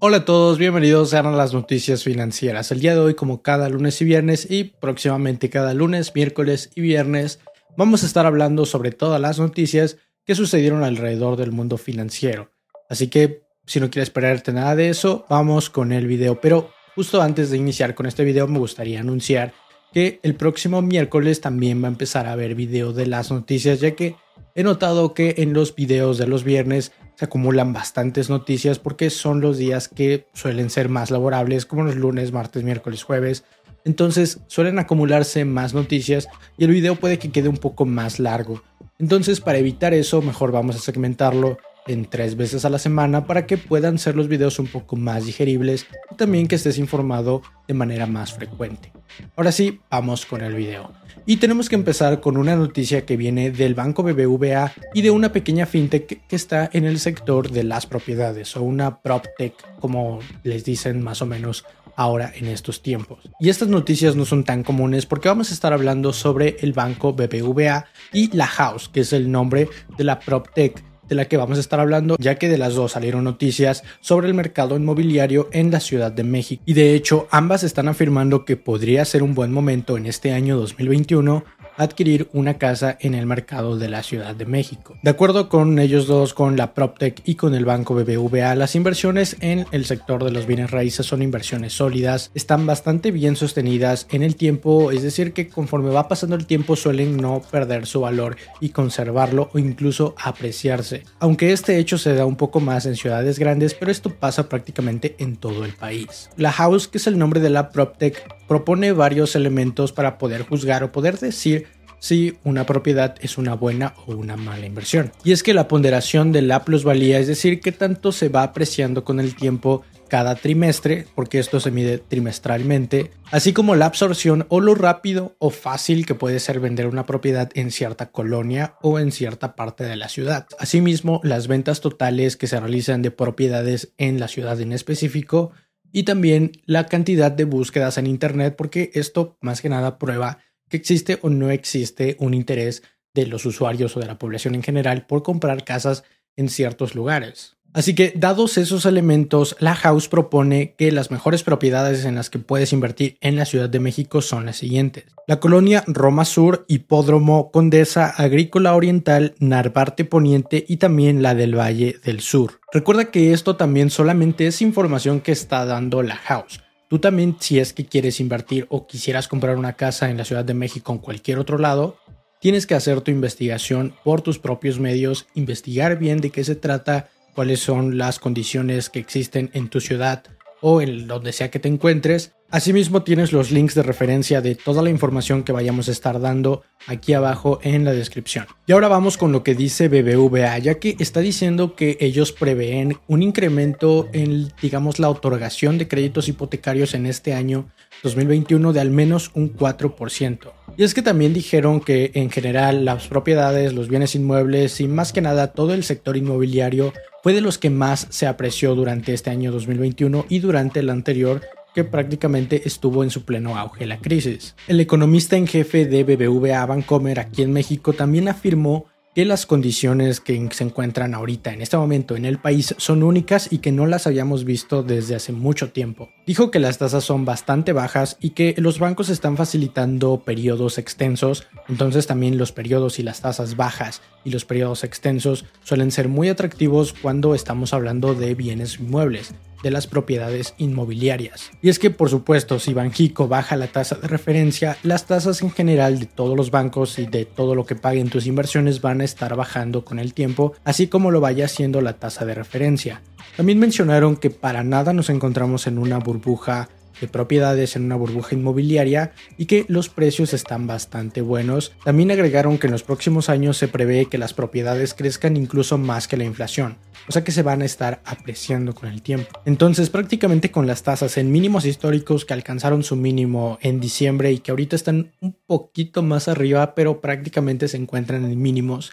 Hola a todos, bienvenidos a las noticias financieras. El día de hoy, como cada lunes y viernes, y próximamente cada lunes, miércoles y viernes, vamos a estar hablando sobre todas las noticias que sucedieron alrededor del mundo financiero. Así que, si no quieres perderte nada de eso, vamos con el video. Pero justo antes de iniciar con este video, me gustaría anunciar que el próximo miércoles también va a empezar a ver video de las noticias, ya que he notado que en los videos de los viernes se acumulan bastantes noticias porque son los días que suelen ser más laborables, como los lunes, martes, miércoles, jueves. Entonces suelen acumularse más noticias y el video puede que quede un poco más largo. Entonces para evitar eso, mejor vamos a segmentarlo en tres veces a la semana para que puedan ser los videos un poco más digeribles y también que estés informado de manera más frecuente. Ahora sí, vamos con el video. Y tenemos que empezar con una noticia que viene del banco BBVA y de una pequeña fintech que está en el sector de las propiedades o una PropTech como les dicen más o menos ahora en estos tiempos. Y estas noticias no son tan comunes porque vamos a estar hablando sobre el banco BBVA y la House, que es el nombre de la PropTech de la que vamos a estar hablando, ya que de las dos salieron noticias sobre el mercado inmobiliario en la Ciudad de México. Y de hecho, ambas están afirmando que podría ser un buen momento en este año 2021 adquirir una casa en el mercado de la Ciudad de México. De acuerdo con ellos dos, con la PropTech y con el banco BBVA, las inversiones en el sector de los bienes raíces son inversiones sólidas, están bastante bien sostenidas en el tiempo, es decir, que conforme va pasando el tiempo suelen no perder su valor y conservarlo o incluso apreciarse. Aunque este hecho se da un poco más en ciudades grandes, pero esto pasa prácticamente en todo el país. La House, que es el nombre de la PropTech, propone varios elementos para poder juzgar o poder decir si una propiedad es una buena o una mala inversión. Y es que la ponderación de la plusvalía, es decir, qué tanto se va apreciando con el tiempo cada trimestre, porque esto se mide trimestralmente, así como la absorción o lo rápido o fácil que puede ser vender una propiedad en cierta colonia o en cierta parte de la ciudad. Asimismo, las ventas totales que se realizan de propiedades en la ciudad en específico y también la cantidad de búsquedas en Internet, porque esto más que nada prueba que existe o no existe un interés de los usuarios o de la población en general por comprar casas en ciertos lugares. Así que, dados esos elementos, la House propone que las mejores propiedades en las que puedes invertir en la Ciudad de México son las siguientes. La colonia Roma Sur, Hipódromo, Condesa, Agrícola Oriental, Narvarte Poniente y también la del Valle del Sur. Recuerda que esto también solamente es información que está dando la House. Tú también, si es que quieres invertir o quisieras comprar una casa en la Ciudad de México o en cualquier otro lado, tienes que hacer tu investigación por tus propios medios, investigar bien de qué se trata, cuáles son las condiciones que existen en tu ciudad o en donde sea que te encuentres. Asimismo tienes los links de referencia de toda la información que vayamos a estar dando aquí abajo en la descripción. Y ahora vamos con lo que dice BBVA, ya que está diciendo que ellos prevén un incremento en, digamos, la otorgación de créditos hipotecarios en este año 2021 de al menos un 4%. Y es que también dijeron que en general las propiedades, los bienes inmuebles y más que nada todo el sector inmobiliario fue de los que más se apreció durante este año 2021 y durante el anterior que prácticamente estuvo en su pleno auge la crisis. El economista en jefe de BBVA Bancomer aquí en México también afirmó que las condiciones que se encuentran ahorita en este momento en el país son únicas y que no las habíamos visto desde hace mucho tiempo. Dijo que las tasas son bastante bajas y que los bancos están facilitando periodos extensos, entonces también los periodos y las tasas bajas y los periodos extensos suelen ser muy atractivos cuando estamos hablando de bienes inmuebles de las propiedades inmobiliarias. Y es que, por supuesto, si Banjico baja la tasa de referencia, las tasas en general de todos los bancos y de todo lo que paguen tus inversiones van a estar bajando con el tiempo, así como lo vaya haciendo la tasa de referencia. También mencionaron que para nada nos encontramos en una burbuja de propiedades en una burbuja inmobiliaria y que los precios están bastante buenos. También agregaron que en los próximos años se prevé que las propiedades crezcan incluso más que la inflación, o sea que se van a estar apreciando con el tiempo. Entonces prácticamente con las tasas en mínimos históricos que alcanzaron su mínimo en diciembre y que ahorita están un poquito más arriba, pero prácticamente se encuentran en mínimos.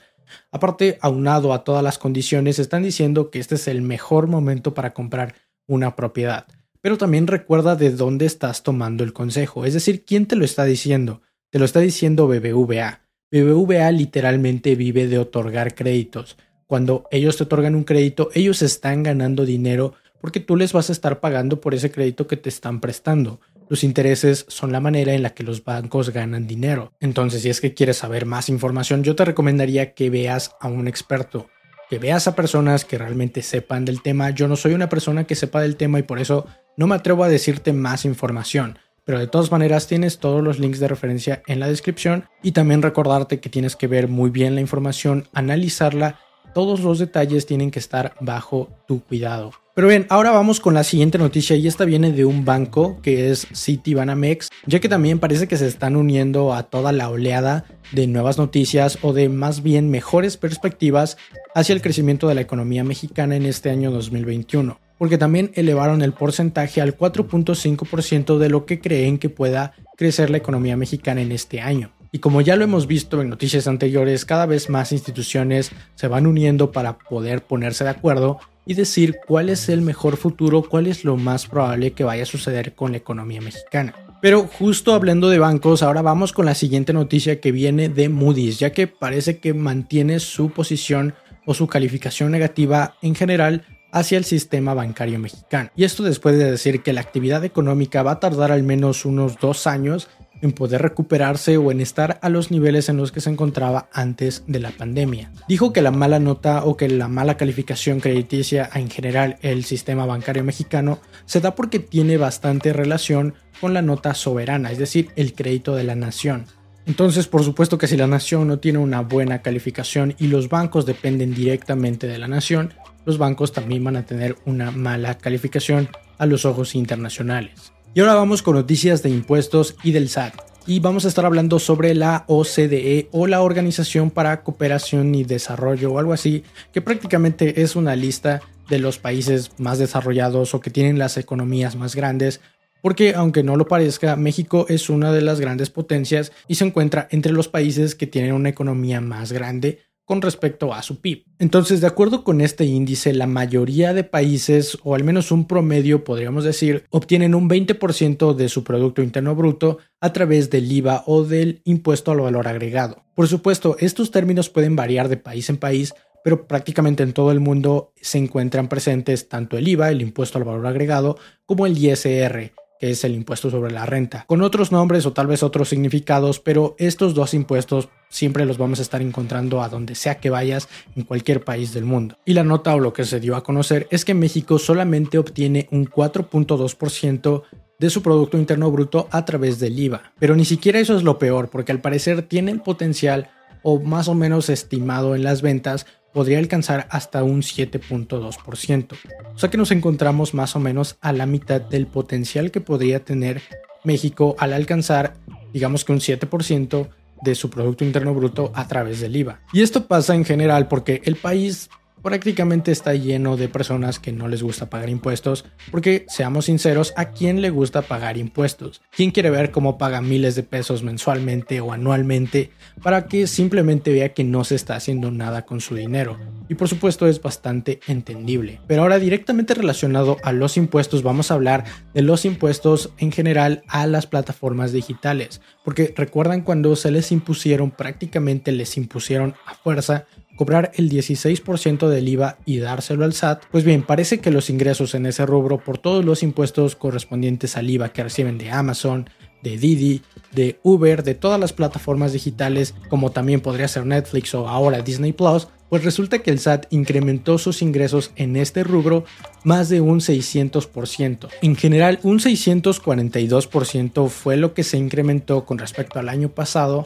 Aparte, aunado a todas las condiciones, están diciendo que este es el mejor momento para comprar una propiedad pero también recuerda de dónde estás tomando el consejo, es decir, quién te lo está diciendo. Te lo está diciendo BBVA. BBVA literalmente vive de otorgar créditos. Cuando ellos te otorgan un crédito, ellos están ganando dinero porque tú les vas a estar pagando por ese crédito que te están prestando. Los intereses son la manera en la que los bancos ganan dinero. Entonces, si es que quieres saber más información, yo te recomendaría que veas a un experto, que veas a personas que realmente sepan del tema. Yo no soy una persona que sepa del tema y por eso no me atrevo a decirte más información, pero de todas maneras tienes todos los links de referencia en la descripción y también recordarte que tienes que ver muy bien la información, analizarla, todos los detalles tienen que estar bajo tu cuidado. Pero bien, ahora vamos con la siguiente noticia y esta viene de un banco que es Citibanamex, ya que también parece que se están uniendo a toda la oleada de nuevas noticias o de más bien mejores perspectivas hacia el crecimiento de la economía mexicana en este año 2021 porque también elevaron el porcentaje al 4.5% de lo que creen que pueda crecer la economía mexicana en este año. Y como ya lo hemos visto en noticias anteriores, cada vez más instituciones se van uniendo para poder ponerse de acuerdo y decir cuál es el mejor futuro, cuál es lo más probable que vaya a suceder con la economía mexicana. Pero justo hablando de bancos, ahora vamos con la siguiente noticia que viene de Moody's, ya que parece que mantiene su posición o su calificación negativa en general hacia el sistema bancario mexicano. Y esto después de decir que la actividad económica va a tardar al menos unos dos años en poder recuperarse o en estar a los niveles en los que se encontraba antes de la pandemia. Dijo que la mala nota o que la mala calificación crediticia en general el sistema bancario mexicano se da porque tiene bastante relación con la nota soberana, es decir, el crédito de la nación. Entonces, por supuesto que si la nación no tiene una buena calificación y los bancos dependen directamente de la nación, los bancos también van a tener una mala calificación a los ojos internacionales. Y ahora vamos con noticias de impuestos y del SAT. Y vamos a estar hablando sobre la OCDE o la Organización para Cooperación y Desarrollo o algo así, que prácticamente es una lista de los países más desarrollados o que tienen las economías más grandes, porque aunque no lo parezca, México es una de las grandes potencias y se encuentra entre los países que tienen una economía más grande con respecto a su PIB. Entonces, de acuerdo con este índice, la mayoría de países, o al menos un promedio podríamos decir, obtienen un 20% de su Producto Interno Bruto a través del IVA o del impuesto al valor agregado. Por supuesto, estos términos pueden variar de país en país, pero prácticamente en todo el mundo se encuentran presentes tanto el IVA, el impuesto al valor agregado, como el ISR, es el impuesto sobre la renta, con otros nombres o tal vez otros significados, pero estos dos impuestos siempre los vamos a estar encontrando a donde sea que vayas en cualquier país del mundo. Y la nota o lo que se dio a conocer es que México solamente obtiene un 4.2% de su Producto Interno Bruto a través del IVA. Pero ni siquiera eso es lo peor, porque al parecer tiene el potencial o más o menos estimado en las ventas podría alcanzar hasta un 7.2%. O sea que nos encontramos más o menos a la mitad del potencial que podría tener México al alcanzar, digamos que un 7% de su Producto Interno Bruto a través del IVA. Y esto pasa en general porque el país prácticamente está lleno de personas que no les gusta pagar impuestos, porque seamos sinceros, ¿a quién le gusta pagar impuestos? ¿Quién quiere ver cómo paga miles de pesos mensualmente o anualmente para que simplemente vea que no se está haciendo nada con su dinero? Y por supuesto es bastante entendible. Pero ahora directamente relacionado a los impuestos vamos a hablar de los impuestos en general a las plataformas digitales, porque recuerdan cuando se les impusieron, prácticamente les impusieron a fuerza cobrar el 16% del IVA y dárselo al SAT, pues bien, parece que los ingresos en ese rubro por todos los impuestos correspondientes al IVA que reciben de Amazon, de Didi, de Uber, de todas las plataformas digitales, como también podría ser Netflix o ahora Disney Plus, pues resulta que el SAT incrementó sus ingresos en este rubro más de un 600%. En general, un 642% fue lo que se incrementó con respecto al año pasado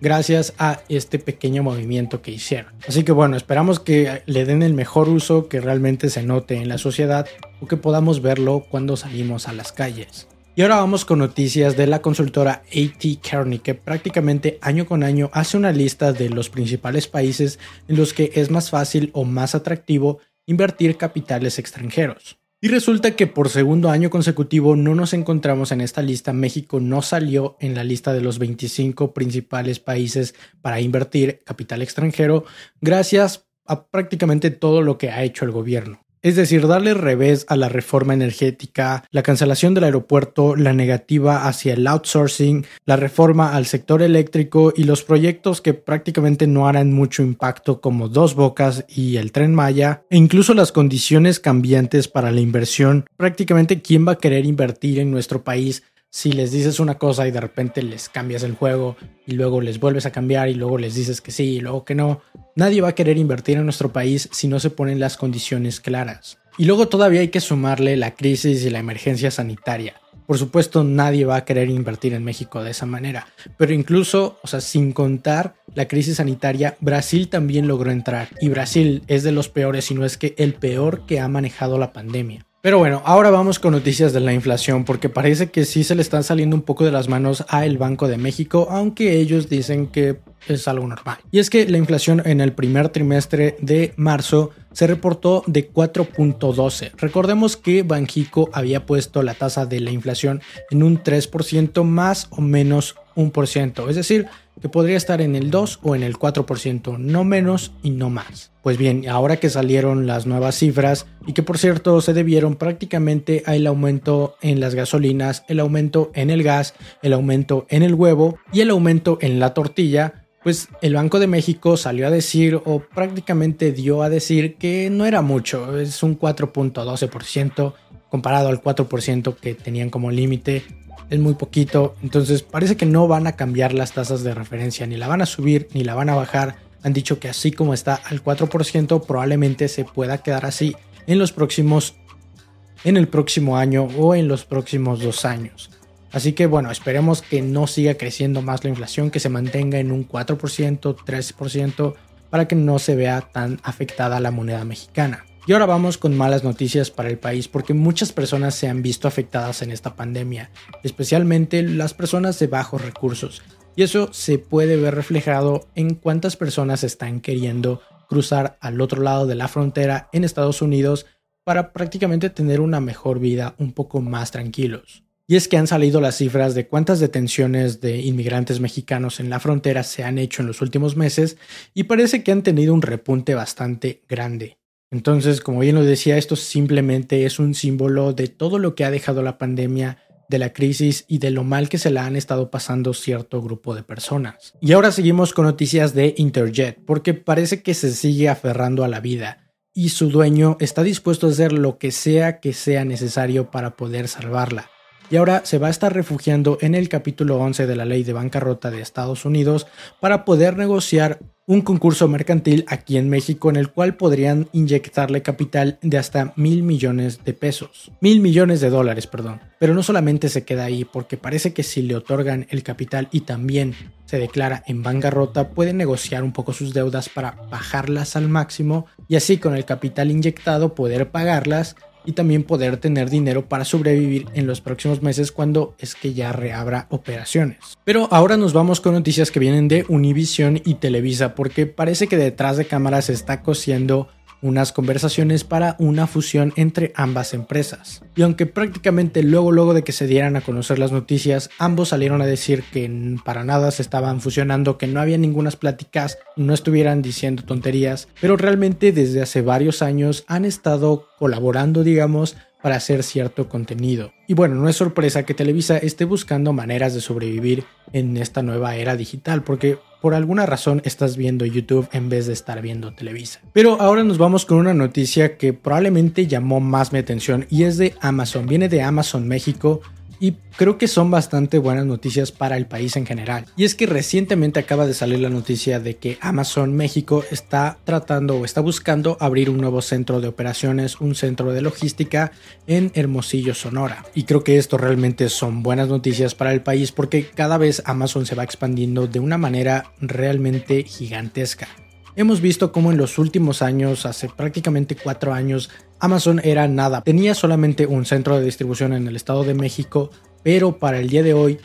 gracias a este pequeño movimiento que hicieron. Así que bueno, esperamos que le den el mejor uso que realmente se note en la sociedad o que podamos verlo cuando salimos a las calles. Y ahora vamos con noticias de la consultora AT Kearney, que prácticamente año con año hace una lista de los principales países en los que es más fácil o más atractivo invertir capitales extranjeros. Y resulta que por segundo año consecutivo no nos encontramos en esta lista. México no salió en la lista de los 25 principales países para invertir capital extranjero gracias a prácticamente todo lo que ha hecho el gobierno. Es decir, darle revés a la reforma energética, la cancelación del aeropuerto, la negativa hacia el outsourcing, la reforma al sector eléctrico y los proyectos que prácticamente no harán mucho impacto como Dos Bocas y el tren Maya, e incluso las condiciones cambiantes para la inversión. Prácticamente, ¿quién va a querer invertir en nuestro país si les dices una cosa y de repente les cambias el juego y luego les vuelves a cambiar y luego les dices que sí y luego que no, nadie va a querer invertir en nuestro país si no se ponen las condiciones claras. Y luego todavía hay que sumarle la crisis y la emergencia sanitaria. Por supuesto, nadie va a querer invertir en México de esa manera, pero incluso, o sea, sin contar la crisis sanitaria, Brasil también logró entrar y Brasil es de los peores, si no es que el peor que ha manejado la pandemia. Pero bueno, ahora vamos con noticias de la inflación, porque parece que sí se le están saliendo un poco de las manos a el Banco de México, aunque ellos dicen que es algo normal. Y es que la inflación en el primer trimestre de marzo se reportó de 4.12. Recordemos que Banjico había puesto la tasa de la inflación en un 3% más o menos un por ciento, es decir, que podría estar en el 2 o en el 4%, no menos y no más. Pues bien, ahora que salieron las nuevas cifras y que por cierto se debieron prácticamente al aumento en las gasolinas, el aumento en el gas, el aumento en el huevo y el aumento en la tortilla, pues el Banco de México salió a decir o prácticamente dio a decir que no era mucho, es un 4.12% comparado al 4% que tenían como límite es muy poquito, entonces parece que no van a cambiar las tasas de referencia, ni la van a subir ni la van a bajar. Han dicho que así como está al 4%, probablemente se pueda quedar así en los próximos en el próximo año o en los próximos dos años. Así que bueno, esperemos que no siga creciendo más la inflación, que se mantenga en un 4%, 3%, para que no se vea tan afectada la moneda mexicana. Y ahora vamos con malas noticias para el país porque muchas personas se han visto afectadas en esta pandemia, especialmente las personas de bajos recursos. Y eso se puede ver reflejado en cuántas personas están queriendo cruzar al otro lado de la frontera en Estados Unidos para prácticamente tener una mejor vida un poco más tranquilos. Y es que han salido las cifras de cuántas detenciones de inmigrantes mexicanos en la frontera se han hecho en los últimos meses y parece que han tenido un repunte bastante grande. Entonces, como bien lo decía, esto simplemente es un símbolo de todo lo que ha dejado la pandemia, de la crisis y de lo mal que se la han estado pasando cierto grupo de personas. Y ahora seguimos con noticias de Interjet, porque parece que se sigue aferrando a la vida y su dueño está dispuesto a hacer lo que sea que sea necesario para poder salvarla y ahora se va a estar refugiando en el capítulo 11 de la ley de bancarrota de Estados Unidos para poder negociar un concurso mercantil aquí en México en el cual podrían inyectarle capital de hasta mil millones de pesos. Mil millones de dólares, perdón. Pero no solamente se queda ahí, porque parece que si le otorgan el capital y también se declara en bancarrota, puede negociar un poco sus deudas para bajarlas al máximo y así con el capital inyectado poder pagarlas y también poder tener dinero para sobrevivir en los próximos meses cuando es que ya reabra operaciones. Pero ahora nos vamos con noticias que vienen de Univision y Televisa porque parece que detrás de cámaras se está cosiendo unas conversaciones para una fusión entre ambas empresas. Y aunque prácticamente luego luego de que se dieran a conocer las noticias, ambos salieron a decir que para nada se estaban fusionando, que no había ninguna pláticas, no estuvieran diciendo tonterías, pero realmente desde hace varios años han estado colaborando, digamos, para hacer cierto contenido. Y bueno, no es sorpresa que Televisa esté buscando maneras de sobrevivir en esta nueva era digital, porque por alguna razón estás viendo YouTube en vez de estar viendo Televisa. Pero ahora nos vamos con una noticia que probablemente llamó más mi atención y es de Amazon. Viene de Amazon México y creo que son bastante buenas noticias para el país en general. Y es que recientemente acaba de salir la noticia de que Amazon México está tratando o está buscando abrir un nuevo centro de operaciones, un centro de logística en Hermosillo, Sonora. Y creo que esto realmente son buenas noticias para el país porque cada vez Amazon se va expandiendo de una manera realmente gigantesca. Hemos visto cómo en los últimos años, hace prácticamente cuatro años, Amazon era nada. Tenía solamente un centro de distribución en el Estado de México pero para el día de hoy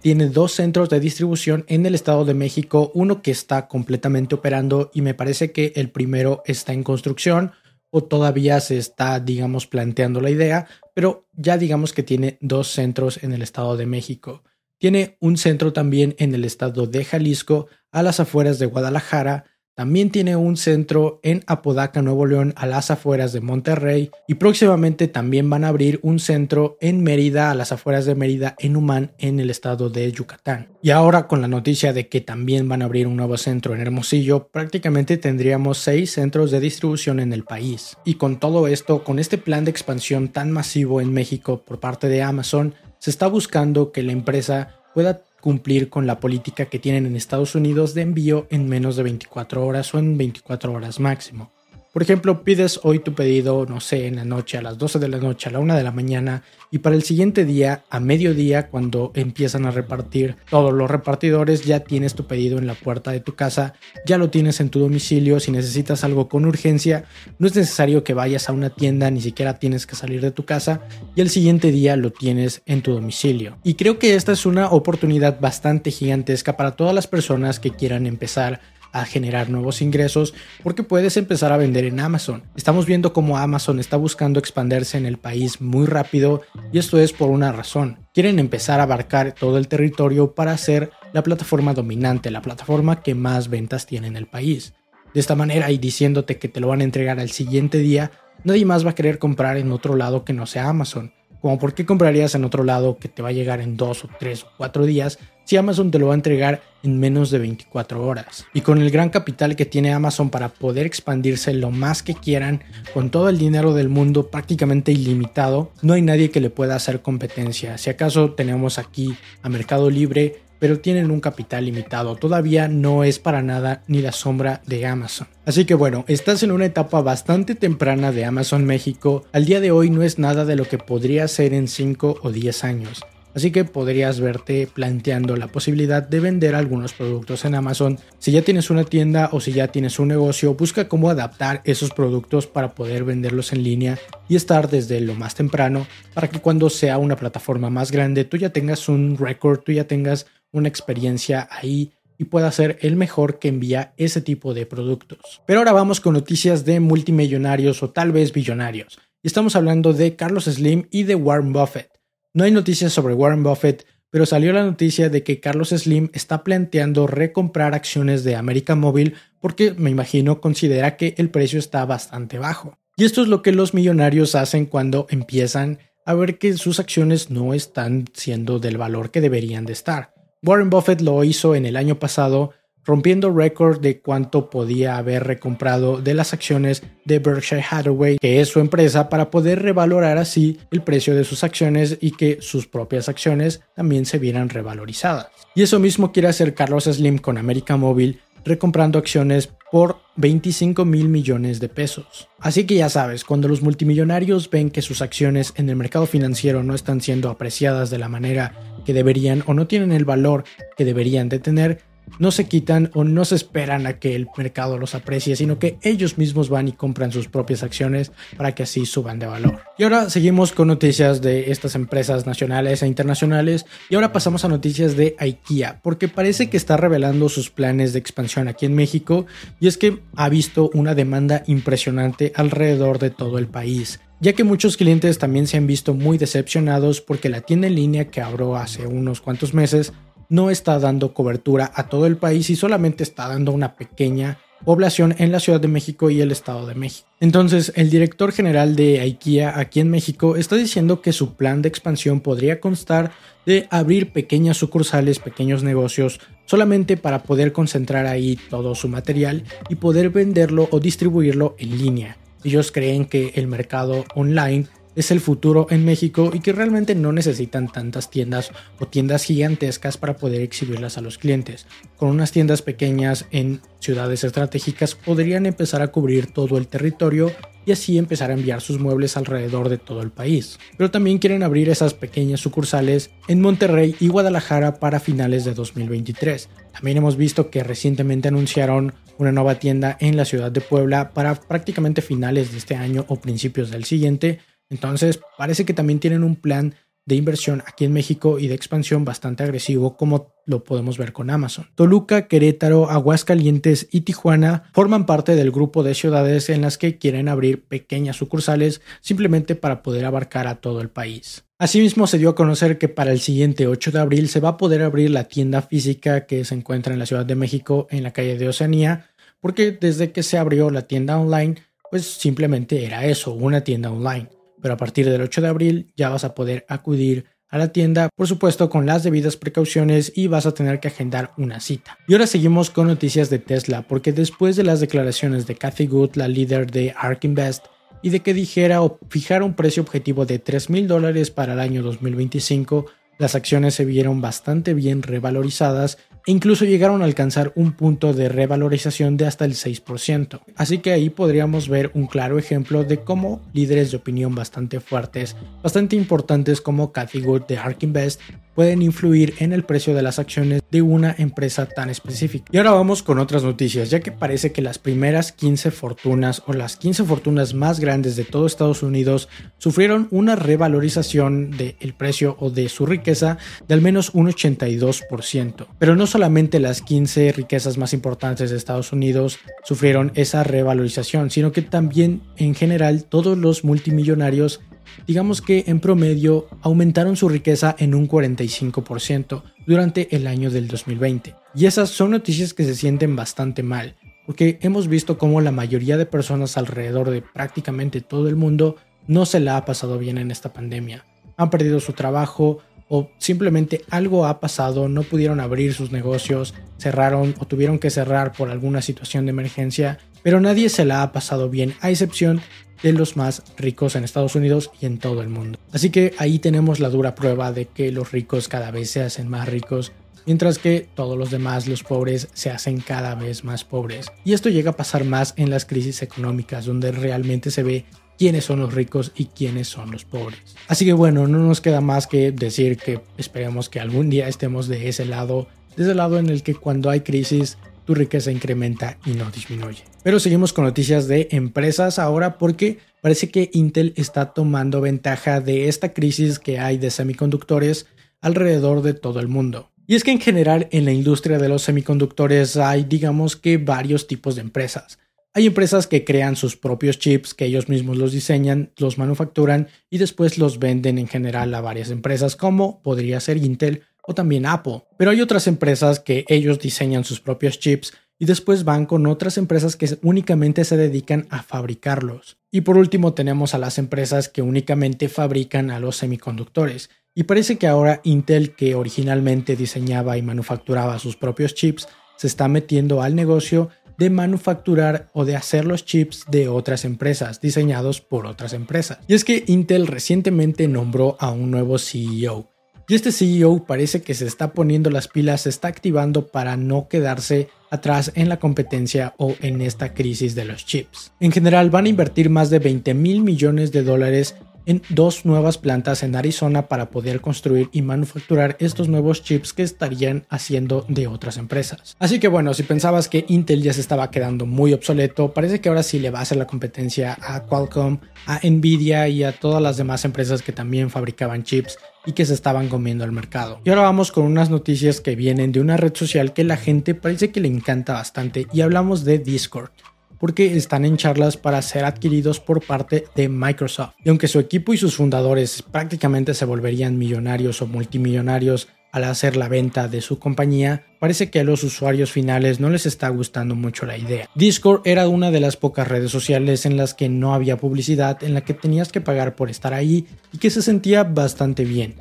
tiene dos centros de distribución en el Estado de México, uno que está completamente operando y me parece que el primero está en construcción o todavía se está, digamos, planteando la idea, pero ya digamos que tiene dos centros en el Estado de México. Tiene un centro también en el estado de Jalisco, a las afueras de Guadalajara, también tiene un centro en Apodaca, Nuevo León, a las afueras de Monterrey. Y próximamente también van a abrir un centro en Mérida, a las afueras de Mérida, en Humán, en el estado de Yucatán. Y ahora con la noticia de que también van a abrir un nuevo centro en Hermosillo, prácticamente tendríamos seis centros de distribución en el país. Y con todo esto, con este plan de expansión tan masivo en México por parte de Amazon, se está buscando que la empresa pueda cumplir con la política que tienen en Estados Unidos de envío en menos de 24 horas o en 24 horas máximo. Por ejemplo, pides hoy tu pedido, no sé, en la noche, a las 12 de la noche, a la 1 de la mañana, y para el siguiente día, a mediodía, cuando empiezan a repartir todos los repartidores, ya tienes tu pedido en la puerta de tu casa, ya lo tienes en tu domicilio, si necesitas algo con urgencia, no es necesario que vayas a una tienda, ni siquiera tienes que salir de tu casa, y el siguiente día lo tienes en tu domicilio. Y creo que esta es una oportunidad bastante gigantesca para todas las personas que quieran empezar a generar nuevos ingresos porque puedes empezar a vender en Amazon. Estamos viendo cómo Amazon está buscando expandirse en el país muy rápido y esto es por una razón. Quieren empezar a abarcar todo el territorio para ser la plataforma dominante, la plataforma que más ventas tiene en el país. De esta manera y diciéndote que te lo van a entregar al siguiente día, nadie más va a querer comprar en otro lado que no sea Amazon. Como por qué comprarías en otro lado que te va a llegar en dos o tres o cuatro días si Amazon te lo va a entregar en menos de 24 horas. Y con el gran capital que tiene Amazon para poder expandirse lo más que quieran, con todo el dinero del mundo prácticamente ilimitado, no hay nadie que le pueda hacer competencia. Si acaso tenemos aquí a Mercado Libre, pero tienen un capital limitado. Todavía no es para nada ni la sombra de Amazon. Así que bueno, estás en una etapa bastante temprana de Amazon México. Al día de hoy no es nada de lo que podría ser en 5 o 10 años. Así que podrías verte planteando la posibilidad de vender algunos productos en Amazon. Si ya tienes una tienda o si ya tienes un negocio, busca cómo adaptar esos productos para poder venderlos en línea y estar desde lo más temprano para que cuando sea una plataforma más grande tú ya tengas un récord, tú ya tengas una experiencia ahí y pueda ser el mejor que envía ese tipo de productos. Pero ahora vamos con noticias de multimillonarios o tal vez billonarios. Estamos hablando de Carlos Slim y de Warren Buffett. No hay noticias sobre Warren Buffett, pero salió la noticia de que Carlos Slim está planteando recomprar acciones de América Móvil porque me imagino considera que el precio está bastante bajo. Y esto es lo que los millonarios hacen cuando empiezan a ver que sus acciones no están siendo del valor que deberían de estar. Warren Buffett lo hizo en el año pasado, rompiendo récord de cuánto podía haber recomprado de las acciones de Berkshire Hathaway, que es su empresa, para poder revalorar así el precio de sus acciones y que sus propias acciones también se vieran revalorizadas. Y eso mismo quiere hacer Carlos Slim con América Móvil, recomprando acciones por 25 mil millones de pesos. Así que ya sabes, cuando los multimillonarios ven que sus acciones en el mercado financiero no están siendo apreciadas de la manera que deberían o no tienen el valor que deberían de tener, no se quitan o no se esperan a que el mercado los aprecie, sino que ellos mismos van y compran sus propias acciones para que así suban de valor. Y ahora seguimos con noticias de estas empresas nacionales e internacionales y ahora pasamos a noticias de IKEA, porque parece que está revelando sus planes de expansión aquí en México y es que ha visto una demanda impresionante alrededor de todo el país ya que muchos clientes también se han visto muy decepcionados porque la tienda en línea que abrió hace unos cuantos meses no está dando cobertura a todo el país y solamente está dando una pequeña población en la Ciudad de México y el Estado de México. Entonces, el director general de IKEA aquí en México está diciendo que su plan de expansión podría constar de abrir pequeñas sucursales, pequeños negocios, solamente para poder concentrar ahí todo su material y poder venderlo o distribuirlo en línea. Ellos creen que el mercado online es el futuro en México y que realmente no necesitan tantas tiendas o tiendas gigantescas para poder exhibirlas a los clientes. Con unas tiendas pequeñas en ciudades estratégicas podrían empezar a cubrir todo el territorio y así empezar a enviar sus muebles alrededor de todo el país. Pero también quieren abrir esas pequeñas sucursales en Monterrey y Guadalajara para finales de 2023. También hemos visto que recientemente anunciaron una nueva tienda en la ciudad de Puebla para prácticamente finales de este año o principios del siguiente, entonces parece que también tienen un plan de inversión aquí en México y de expansión bastante agresivo como lo podemos ver con Amazon. Toluca, Querétaro, Aguascalientes y Tijuana forman parte del grupo de ciudades en las que quieren abrir pequeñas sucursales simplemente para poder abarcar a todo el país. Asimismo, se dio a conocer que para el siguiente 8 de abril se va a poder abrir la tienda física que se encuentra en la Ciudad de México en la calle de Oceanía, porque desde que se abrió la tienda online, pues simplemente era eso, una tienda online. Pero a partir del 8 de abril ya vas a poder acudir a la tienda, por supuesto con las debidas precauciones y vas a tener que agendar una cita. Y ahora seguimos con noticias de Tesla, porque después de las declaraciones de Cathy Good, la líder de ARK Invest, y de que dijera o fijara un precio objetivo de 3 mil dólares para el año 2025, las acciones se vieron bastante bien revalorizadas e incluso llegaron a alcanzar un punto de revalorización de hasta el 6%. Así que ahí podríamos ver un claro ejemplo de cómo líderes de opinión bastante fuertes, bastante importantes como Cathy Wood de ARK Invest, pueden influir en el precio de las acciones de una empresa tan específica. Y ahora vamos con otras noticias, ya que parece que las primeras 15 fortunas o las 15 fortunas más grandes de todo Estados Unidos sufrieron una revalorización del precio o de su riqueza de al menos un 82%. Pero no solamente las 15 riquezas más importantes de Estados Unidos sufrieron esa revalorización, sino que también en general todos los multimillonarios digamos que en promedio aumentaron su riqueza en un 45% durante el año del 2020. Y esas son noticias que se sienten bastante mal, porque hemos visto cómo la mayoría de personas alrededor de prácticamente todo el mundo no se la ha pasado bien en esta pandemia. Han perdido su trabajo o simplemente algo ha pasado, no pudieron abrir sus negocios, cerraron o tuvieron que cerrar por alguna situación de emergencia, pero nadie se la ha pasado bien, a excepción de los más ricos en Estados Unidos y en todo el mundo. Así que ahí tenemos la dura prueba de que los ricos cada vez se hacen más ricos, mientras que todos los demás, los pobres, se hacen cada vez más pobres. Y esto llega a pasar más en las crisis económicas, donde realmente se ve quiénes son los ricos y quiénes son los pobres. Así que bueno, no nos queda más que decir que esperemos que algún día estemos de ese lado, de ese lado en el que cuando hay crisis tu riqueza incrementa y no disminuye. Pero seguimos con noticias de empresas ahora porque parece que Intel está tomando ventaja de esta crisis que hay de semiconductores alrededor de todo el mundo. Y es que en general en la industria de los semiconductores hay digamos que varios tipos de empresas. Hay empresas que crean sus propios chips, que ellos mismos los diseñan, los manufacturan y después los venden en general a varias empresas como podría ser Intel o también Apple. Pero hay otras empresas que ellos diseñan sus propios chips y después van con otras empresas que únicamente se dedican a fabricarlos. Y por último tenemos a las empresas que únicamente fabrican a los semiconductores. Y parece que ahora Intel, que originalmente diseñaba y manufacturaba sus propios chips, se está metiendo al negocio de manufacturar o de hacer los chips de otras empresas, diseñados por otras empresas. Y es que Intel recientemente nombró a un nuevo CEO, y este CEO parece que se está poniendo las pilas, se está activando para no quedarse atrás en la competencia o en esta crisis de los chips. En general van a invertir más de 20 mil millones de dólares en dos nuevas plantas en Arizona para poder construir y manufacturar estos nuevos chips que estarían haciendo de otras empresas. Así que bueno, si pensabas que Intel ya se estaba quedando muy obsoleto, parece que ahora sí le va a hacer la competencia a Qualcomm, a Nvidia y a todas las demás empresas que también fabricaban chips y que se estaban comiendo al mercado. Y ahora vamos con unas noticias que vienen de una red social que la gente parece que le encanta bastante y hablamos de Discord porque están en charlas para ser adquiridos por parte de Microsoft. Y aunque su equipo y sus fundadores prácticamente se volverían millonarios o multimillonarios al hacer la venta de su compañía, parece que a los usuarios finales no les está gustando mucho la idea. Discord era una de las pocas redes sociales en las que no había publicidad, en la que tenías que pagar por estar ahí y que se sentía bastante bien.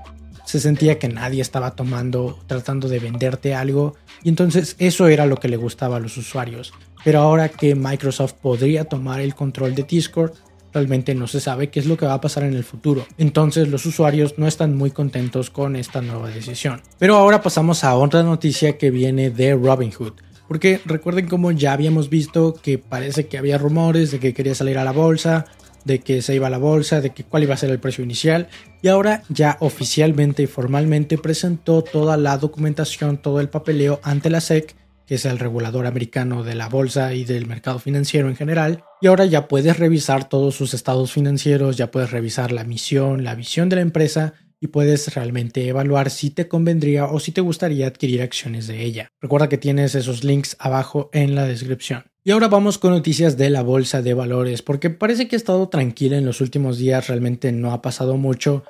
Se sentía que nadie estaba tomando, tratando de venderte algo, y entonces eso era lo que le gustaba a los usuarios. Pero ahora que Microsoft podría tomar el control de Discord, realmente no se sabe qué es lo que va a pasar en el futuro. Entonces los usuarios no están muy contentos con esta nueva decisión. Pero ahora pasamos a otra noticia que viene de Robinhood. Porque recuerden como ya habíamos visto que parece que había rumores de que quería salir a la bolsa, de que se iba a la bolsa, de que cuál iba a ser el precio inicial y ahora ya oficialmente y formalmente presentó toda la documentación, todo el papeleo ante la SEC que es el regulador americano de la bolsa y del mercado financiero en general. Y ahora ya puedes revisar todos sus estados financieros, ya puedes revisar la misión, la visión de la empresa y puedes realmente evaluar si te convendría o si te gustaría adquirir acciones de ella. Recuerda que tienes esos links abajo en la descripción. Y ahora vamos con noticias de la bolsa de valores, porque parece que ha estado tranquila en los últimos días, realmente no ha pasado mucho.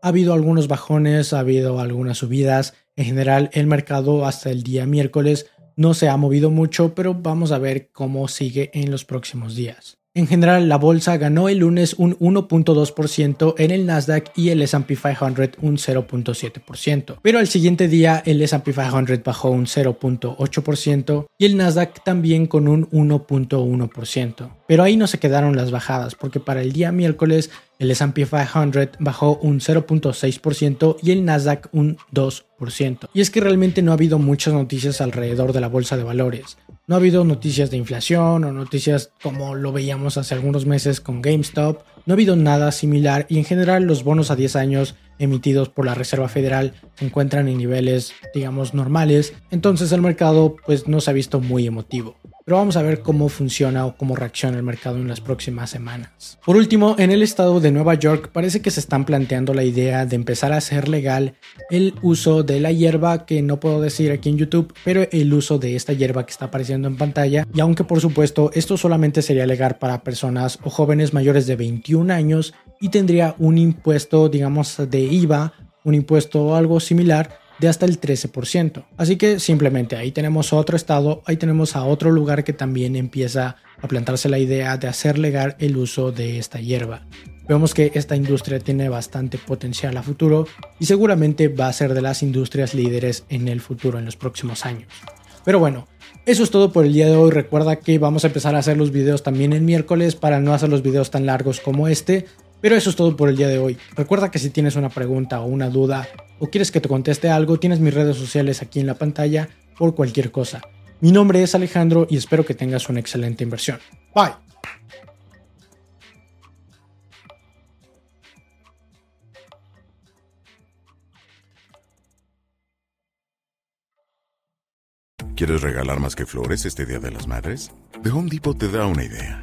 Ha habido algunos bajones, ha habido algunas subidas. En general, el mercado hasta el día miércoles no se ha movido mucho, pero vamos a ver cómo sigue en los próximos días. En general, la bolsa ganó el lunes un 1.2% en el Nasdaq y el SP 500 un 0.7%. Pero al siguiente día el SP 500 bajó un 0.8% y el Nasdaq también con un 1.1%. Pero ahí no se quedaron las bajadas porque para el día miércoles el SP 500 bajó un 0.6% y el Nasdaq un 2%. Y es que realmente no ha habido muchas noticias alrededor de la bolsa de valores. No ha habido noticias de inflación o noticias como lo veíamos hace algunos meses con GameStop. No ha habido nada similar y en general los bonos a 10 años emitidos por la Reserva Federal se encuentran en niveles, digamos, normales. Entonces el mercado pues no se ha visto muy emotivo pero vamos a ver cómo funciona o cómo reacciona el mercado en las próximas semanas. Por último, en el estado de Nueva York parece que se están planteando la idea de empezar a hacer legal el uso de la hierba, que no puedo decir aquí en YouTube, pero el uso de esta hierba que está apareciendo en pantalla. Y aunque por supuesto esto solamente sería legal para personas o jóvenes mayores de 21 años y tendría un impuesto, digamos, de IVA, un impuesto o algo similar, de hasta el 13%. Así que simplemente ahí tenemos otro estado, ahí tenemos a otro lugar que también empieza a plantarse la idea de hacer legal el uso de esta hierba. Vemos que esta industria tiene bastante potencial a futuro y seguramente va a ser de las industrias líderes en el futuro, en los próximos años. Pero bueno, eso es todo por el día de hoy. Recuerda que vamos a empezar a hacer los videos también el miércoles para no hacer los videos tan largos como este. Pero eso es todo por el día de hoy. Recuerda que si tienes una pregunta o una duda o quieres que te conteste algo, tienes mis redes sociales aquí en la pantalla por cualquier cosa. Mi nombre es Alejandro y espero que tengas una excelente inversión. Bye. ¿Quieres regalar más que flores este Día de las Madres? The Home Depot te da una idea.